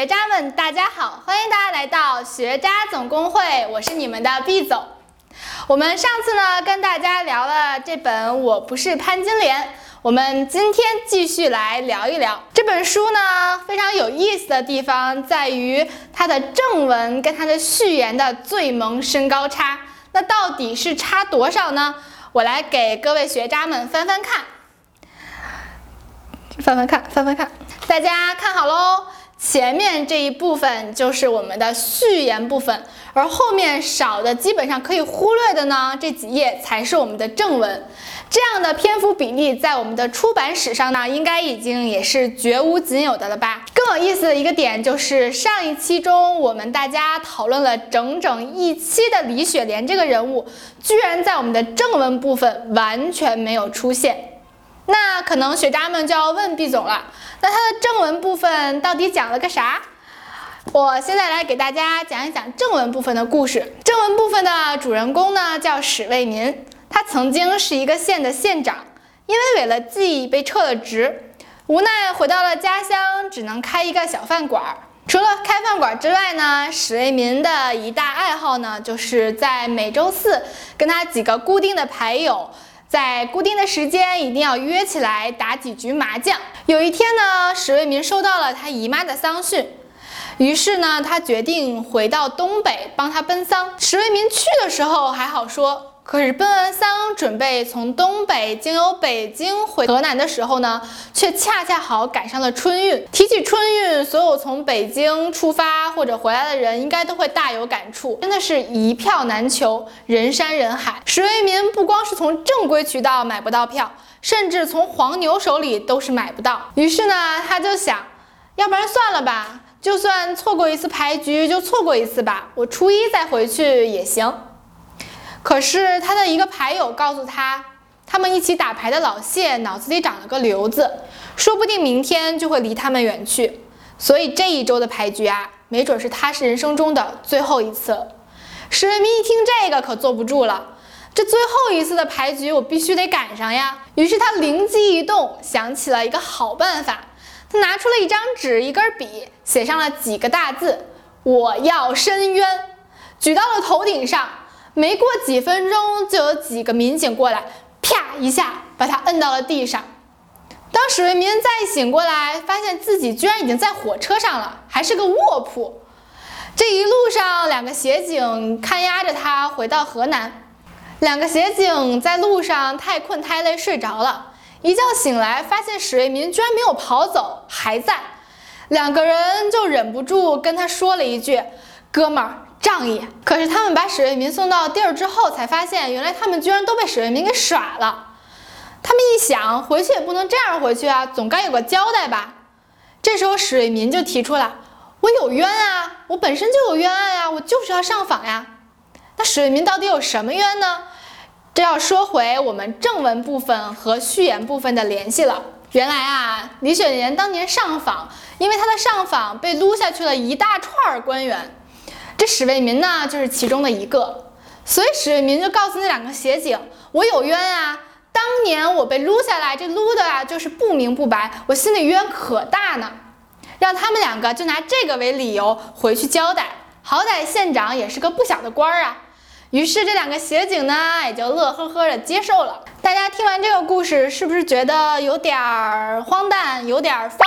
学渣们，大家好，欢迎大家来到学渣总工会，我是你们的毕总。我们上次呢跟大家聊了这本《我不是潘金莲》，我们今天继续来聊一聊这本书呢。非常有意思的地方在于它的正文跟它的序言的最萌身高差，那到底是差多少呢？我来给各位学渣们翻翻看，翻翻看，翻翻看，大家看好喽。前面这一部分就是我们的序言部分，而后面少的基本上可以忽略的呢，这几页才是我们的正文。这样的篇幅比例在我们的出版史上呢，应该已经也是绝无仅有的了吧？更有意思的一个点就是上一期中我们大家讨论了整整一期的李雪莲这个人物，居然在我们的正文部分完全没有出现。那可能学渣们就要问毕总了，那它的正文部分到底讲了个啥？我现在来给大家讲一讲正文部分的故事。正文部分的主人公呢叫史卫民，他曾经是一个县的县长，因为违了纪被撤了职，无奈回到了家乡，只能开一个小饭馆。除了开饭馆之外呢，史卫民的一大爱好呢，就是在每周四跟他几个固定的牌友。在固定的时间一定要约起来打几局麻将。有一天呢，史卫民收到了他姨妈的丧讯，于是呢，他决定回到东北帮他奔丧。史卫民去的时候还好说。可是奔完丧，准备从东北经由北京回河南的时候呢，却恰恰好赶上了春运。提起春运，所有从北京出发或者回来的人，应该都会大有感触，真的是一票难求，人山人海。石为民不光是从正规渠道买不到票，甚至从黄牛手里都是买不到。于是呢，他就想，要不然算了吧，就算错过一次牌局，就错过一次吧，我初一再回去也行。可是他的一个牌友告诉他，他们一起打牌的老谢脑子里长了个瘤子，说不定明天就会离他们远去。所以这一周的牌局啊，没准是他是人生中的最后一次。史卫民一听这个可坐不住了，这最后一次的牌局我必须得赶上呀。于是他灵机一动，想起了一个好办法。他拿出了一张纸、一根笔，写上了几个大字：“我要申冤”，举到了头顶上。没过几分钟，就有几个民警过来，啪一下把他摁到了地上。当史卫民再醒过来，发现自己居然已经在火车上了，还是个卧铺。这一路上，两个协警看押着他回到河南。两个协警在路上太困太累睡着了，一觉醒来，发现史卫民居然没有跑走，还在。两个人就忍不住跟他说了一句：“哥们儿。”仗义，可是他们把史瑞民送到地儿之后，才发现原来他们居然都被史瑞民给耍了。他们一想，回去也不能这样回去啊，总该有个交代吧。这时候史瑞民就提出了：“我有冤啊，我本身就有冤案啊，我就是要上访呀。”那史瑞民到底有什么冤呢？这要说回我们正文部分和序言部分的联系了。原来啊，李雪莲当年上访，因为她的上访被撸下去了一大串官员。这史卫民呢，就是其中的一个，所以史卫民就告诉那两个协警：“我有冤啊！当年我被撸下来，这撸的啊，就是不明不白，我心里冤可大呢。”让他们两个就拿这个为理由回去交代，好歹县长也是个不小的官儿啊。于是这两个协警呢，也就乐呵呵的接受了。大家听完这个故事，是不是觉得有点儿荒诞，有点儿方？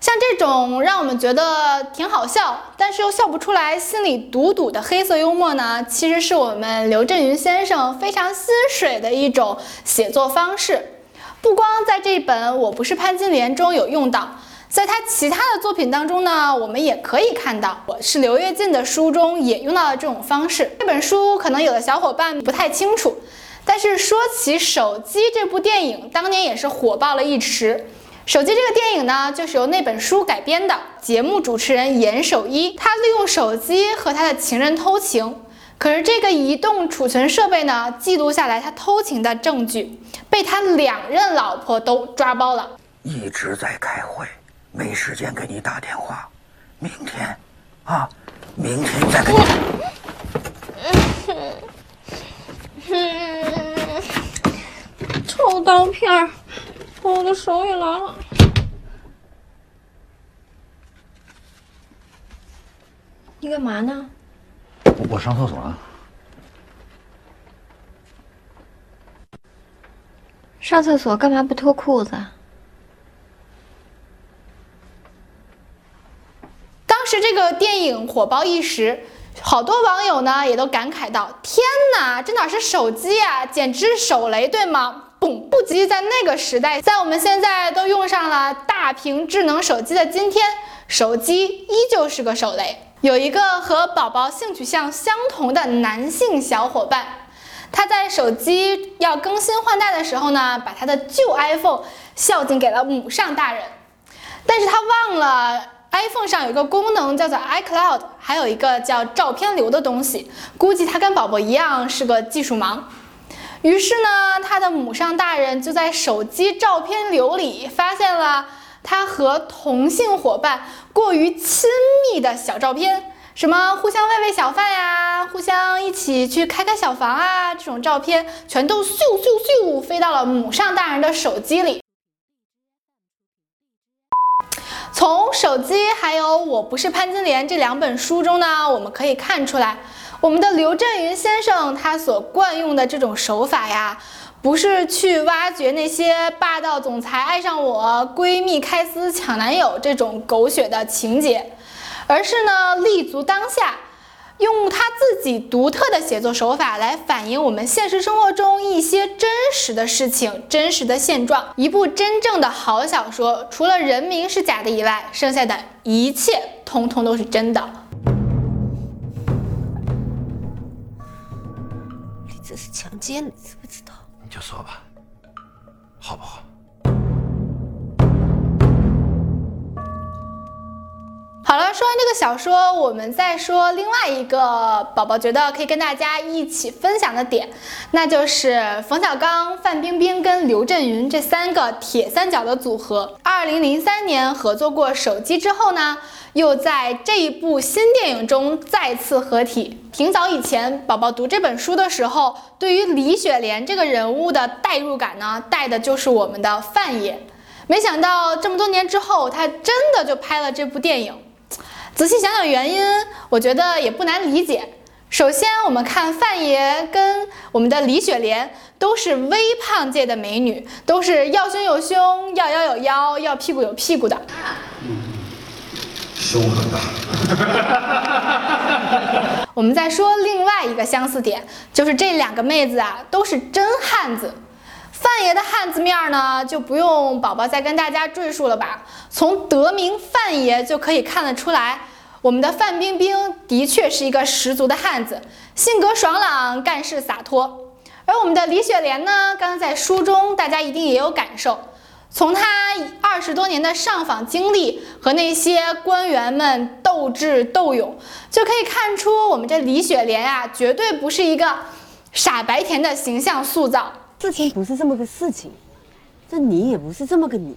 像这种让我们觉得挺好笑，但是又笑不出来，心里堵堵的黑色幽默呢，其实是我们刘震云先生非常心水的一种写作方式。不光在这本《我不是潘金莲》中有用到，在他其他的作品当中呢，我们也可以看到。我是刘跃进的书中也用到了这种方式。这本书可能有的小伙伴不太清楚，但是说起《手机》这部电影，当年也是火爆了一时。手机这个电影呢，就是由那本书改编的。节目主持人严守一，他利用手机和他的情人偷情，可是这个移动储存设备呢，记录下来他偷情的证据，被他两任老婆都抓包了。一直在开会，没时间给你打电话。明天，啊，明天再给你。臭刀片儿。我的手也来了。你干嘛呢？我上厕所啊。上厕所干嘛不脱裤子？当时这个电影火爆一时，好多网友呢也都感慨到：“天哪，这哪是手机啊，简直是手雷，对吗？”嘣，不及在那个时代，在我们现在都用上了大屏智能手机的今天，手机依旧是个手雷。有一个和宝宝性取向相同的男性小伙伴。他在手机要更新换代的时候呢，把他的旧 iPhone 孝敬给了母上大人，但是他忘了 iPhone 上有一个功能叫做 iCloud，还有一个叫照片流的东西，估计他跟宝宝一样是个技术盲。于是呢，他的母上大人就在手机照片流里发现了他和同性伙伴过于亲密的小照片。什么互相喂喂小饭呀，互相一起去开开小房啊，这种照片全都咻咻咻飞到了母上大人的手机里。从手机还有《我不是潘金莲》这两本书中呢，我们可以看出来，我们的刘震云先生他所惯用的这种手法呀，不是去挖掘那些霸道总裁爱上我、闺蜜开撕抢男友这种狗血的情节。而是呢，立足当下，用他自己独特的写作手法来反映我们现实生活中一些真实的事情、真实的现状。一部真正的好小说，除了人名是假的以外，剩下的一切通通都是真的。是强奸，你知不知道？你就说吧，完这个小说，我们再说另外一个宝宝觉得可以跟大家一起分享的点，那就是冯小刚、范冰冰跟刘震云这三个铁三角的组合。二零零三年合作过《手机》之后呢，又在这一部新电影中再次合体。挺早以前，宝宝读这本书的时候，对于李雪莲这个人物的代入感呢，带的就是我们的范爷。没想到这么多年之后，他真的就拍了这部电影。仔细想想原因，我觉得也不难理解。首先，我们看范爷跟我们的李雪莲都是微胖界的美女，都是要胸有胸，要腰有腰，要屁股有屁股的。嗯胸很大。我们再说另外一个相似点，就是这两个妹子啊，都是真汉子。范爷的汉子面儿呢，就不用宝宝再跟大家赘述了吧。从得名范爷就可以看得出来，我们的范冰冰的确是一个十足的汉子，性格爽朗，干事洒脱。而我们的李雪莲呢，刚刚在书中大家一定也有感受，从她二十多年的上访经历和那些官员们斗智斗勇，就可以看出我们这李雪莲啊，绝对不是一个傻白甜的形象塑造。事情不是这么个事情，这你也不是这么个你。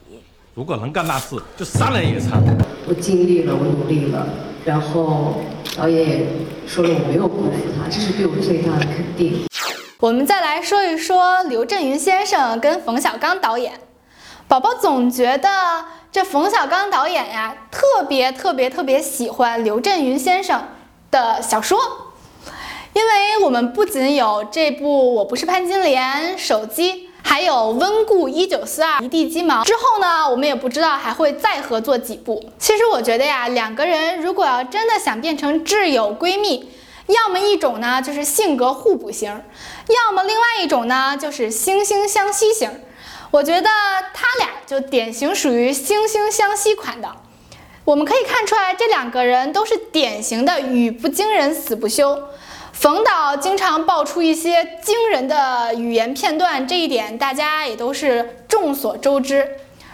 如果能干大事，就杀人也偿。我尽力了，我努力了，然后导演也说了我没有辜负他，这是对我最大的肯定。我们再来说一说刘震云先生跟冯小刚导演。宝宝总觉得这冯小刚导演呀，特别特别特别喜欢刘震云先生的小说。因为我们不仅有这部《我不是潘金莲》手机，还有《温故一九四二》一地鸡毛。之后呢，我们也不知道还会再合作几部。其实我觉得呀，两个人如果要真的想变成挚友闺蜜，要么一种呢就是性格互补型，要么另外一种呢就是惺惺相惜型。我觉得他俩就典型属于惺惺相惜款的。我们可以看出来，这两个人都是典型的语不惊人死不休。冯导经常爆出一些惊人的语言片段，这一点大家也都是众所周知。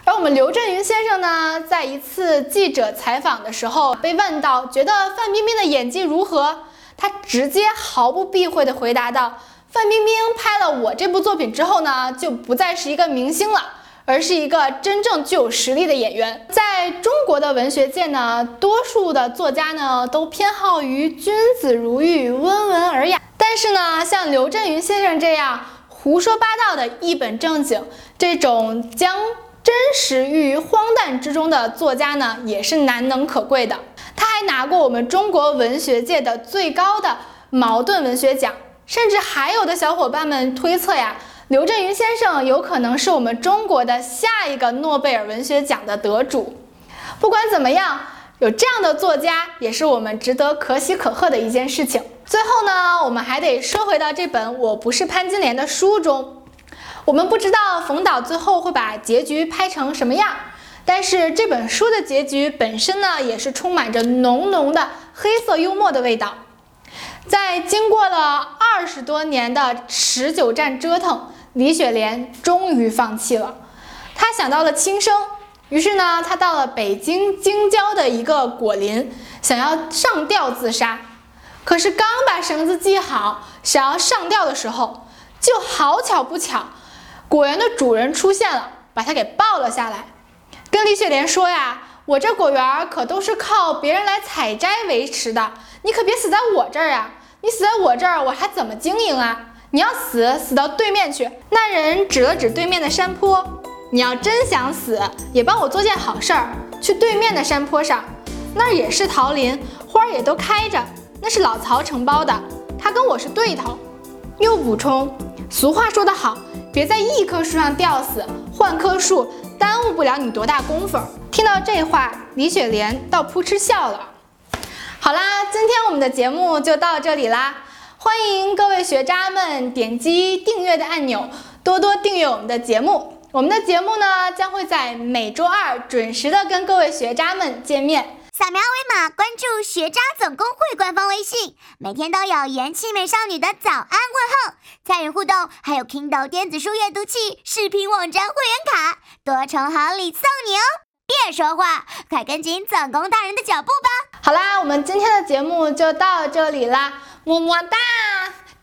而我们刘震云先生呢，在一次记者采访的时候被问到，觉得范冰冰的演技如何，他直接毫不避讳地回答道：“范冰冰拍了我这部作品之后呢，就不再是一个明星了。”而是一个真正具有实力的演员。在中国的文学界呢，多数的作家呢都偏好于君子如玉、温文尔雅。但是呢，像刘震云先生这样胡说八道的一本正经，这种将真实寓于荒诞之中的作家呢，也是难能可贵的。他还拿过我们中国文学界的最高的矛盾文学奖，甚至还有的小伙伴们推测呀，刘震云先生有可能是我们中国的下一个诺贝尔文学奖的得主。不管怎么样，有这样的作家也是我们值得可喜可贺的一件事情。最后呢，我们还得说回到这本《我不是潘金莲》的书中，我们不知道冯导最后会把结局拍成什么样。但是这本书的结局本身呢，也是充满着浓浓的黑色幽默的味道。在经过了二十多年的持久战折腾，李雪莲终于放弃了。她想到了轻生，于是呢，她到了北京京郊的一个果林，想要上吊自杀。可是刚把绳子系好，想要上吊的时候，就好巧不巧，果园的主人出现了，把她给抱了下来。跟李雪莲说呀，我这果园可都是靠别人来采摘维持的，你可别死在我这儿啊！你死在我这儿，我还怎么经营啊？你要死，死到对面去。那人指了指对面的山坡，你要真想死，也帮我做件好事儿，去对面的山坡上，那儿也是桃林，花儿也都开着，那是老曹承包的，他跟我是对头。又补充，俗话说得好，别在一棵树上吊死，换棵树。耽误不了你多大功夫。听到这话，李雪莲倒扑哧笑了。好啦，今天我们的节目就到这里啦，欢迎各位学渣们点击订阅的按钮，多多订阅我们的节目。我们的节目呢，将会在每周二准时的跟各位学渣们见面。扫描二维码关注学渣总工会官方微信，每天都有元气美少女的早安问候，参与互动，还有 Kindle 电子书阅读器、视频网站会员卡，多重好礼送你哦！别说话，快跟紧总工大人的脚步吧！好啦，我们今天的节目就到这里啦，么么哒！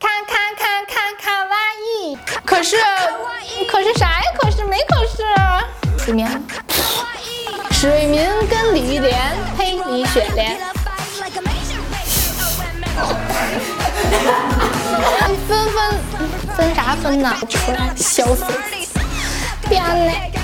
看看看看看哇伊，可是可是啥呀？可是没可是，里面。水明跟李玉莲呸，李雪莲，分分分啥分呢？出来笑死，编的。